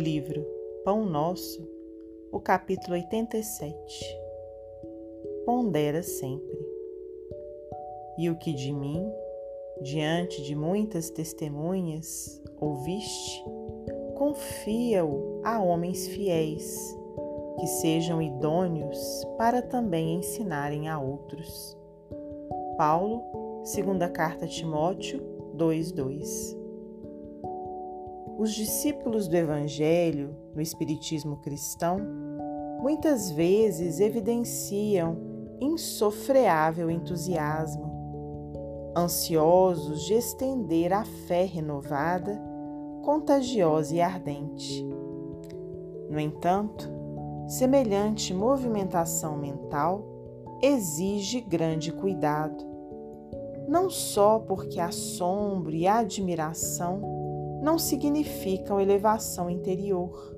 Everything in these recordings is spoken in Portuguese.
livro Pão Nosso, o capítulo 87. Pondera sempre. E o que de mim, diante de muitas testemunhas, ouviste, confia-o a homens fiéis, que sejam idôneos para também ensinarem a outros. Paulo, segunda carta a Timóteo 2:2 os discípulos do Evangelho no Espiritismo cristão muitas vezes evidenciam insofreável entusiasmo, ansiosos de estender a fé renovada, contagiosa e ardente. No entanto, semelhante movimentação mental exige grande cuidado, não só porque assombro e admiração não significam elevação interior,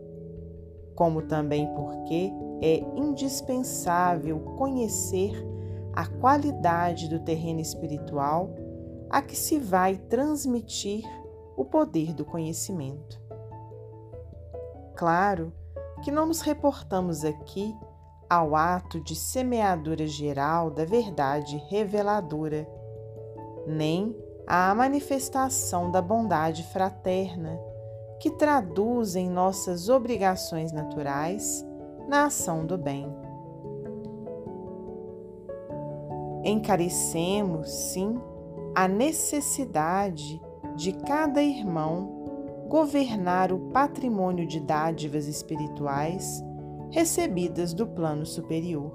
como também porque é indispensável conhecer a qualidade do terreno espiritual a que se vai transmitir o poder do conhecimento. Claro que não nos reportamos aqui ao ato de semeadura geral da verdade reveladora, nem à manifestação da bondade fraterna, que traduzem nossas obrigações naturais na ação do bem. Encarecemos, sim, a necessidade de cada irmão governar o patrimônio de dádivas espirituais recebidas do plano superior,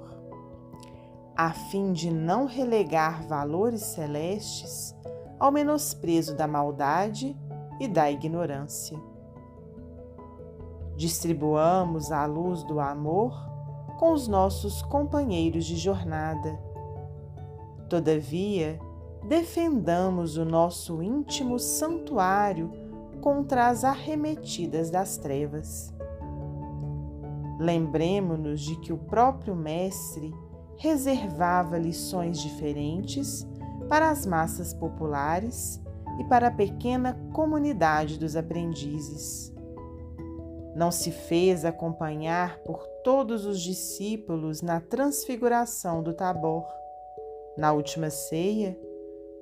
a fim de não relegar valores celestes ao menosprezo da maldade e da ignorância. Distribuamos a luz do amor com os nossos companheiros de jornada. Todavia, defendamos o nosso íntimo santuário contra as arremetidas das trevas. Lembremos-nos de que o próprio Mestre reservava lições diferentes para as massas populares e para a pequena comunidade dos aprendizes. Não se fez acompanhar por todos os discípulos na transfiguração do Tabor. Na última ceia,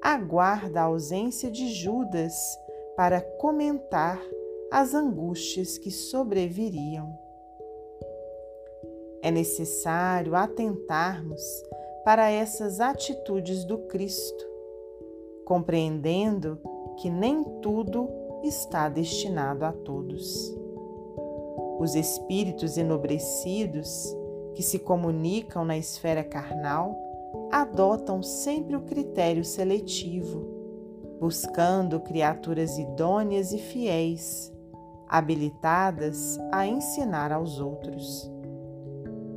aguarda a ausência de Judas para comentar as angústias que sobreviriam. É necessário atentarmos para essas atitudes do Cristo, compreendendo que nem tudo está destinado a todos. Os espíritos enobrecidos que se comunicam na esfera carnal adotam sempre o critério seletivo, buscando criaturas idôneas e fiéis, habilitadas a ensinar aos outros.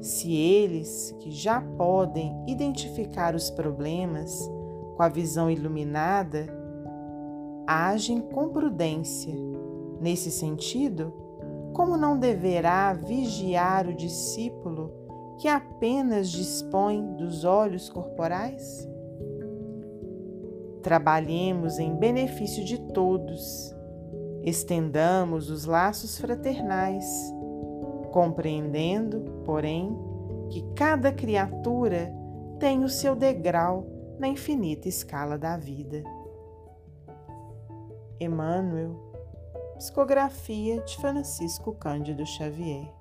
Se eles, que já podem identificar os problemas com a visão iluminada, agem com prudência, nesse sentido, como não deverá vigiar o discípulo que apenas dispõe dos olhos corporais? Trabalhemos em benefício de todos, estendamos os laços fraternais compreendendo, porém, que cada criatura tem o seu degrau na infinita escala da vida. Emmanuel, psicografia de Francisco Cândido Xavier.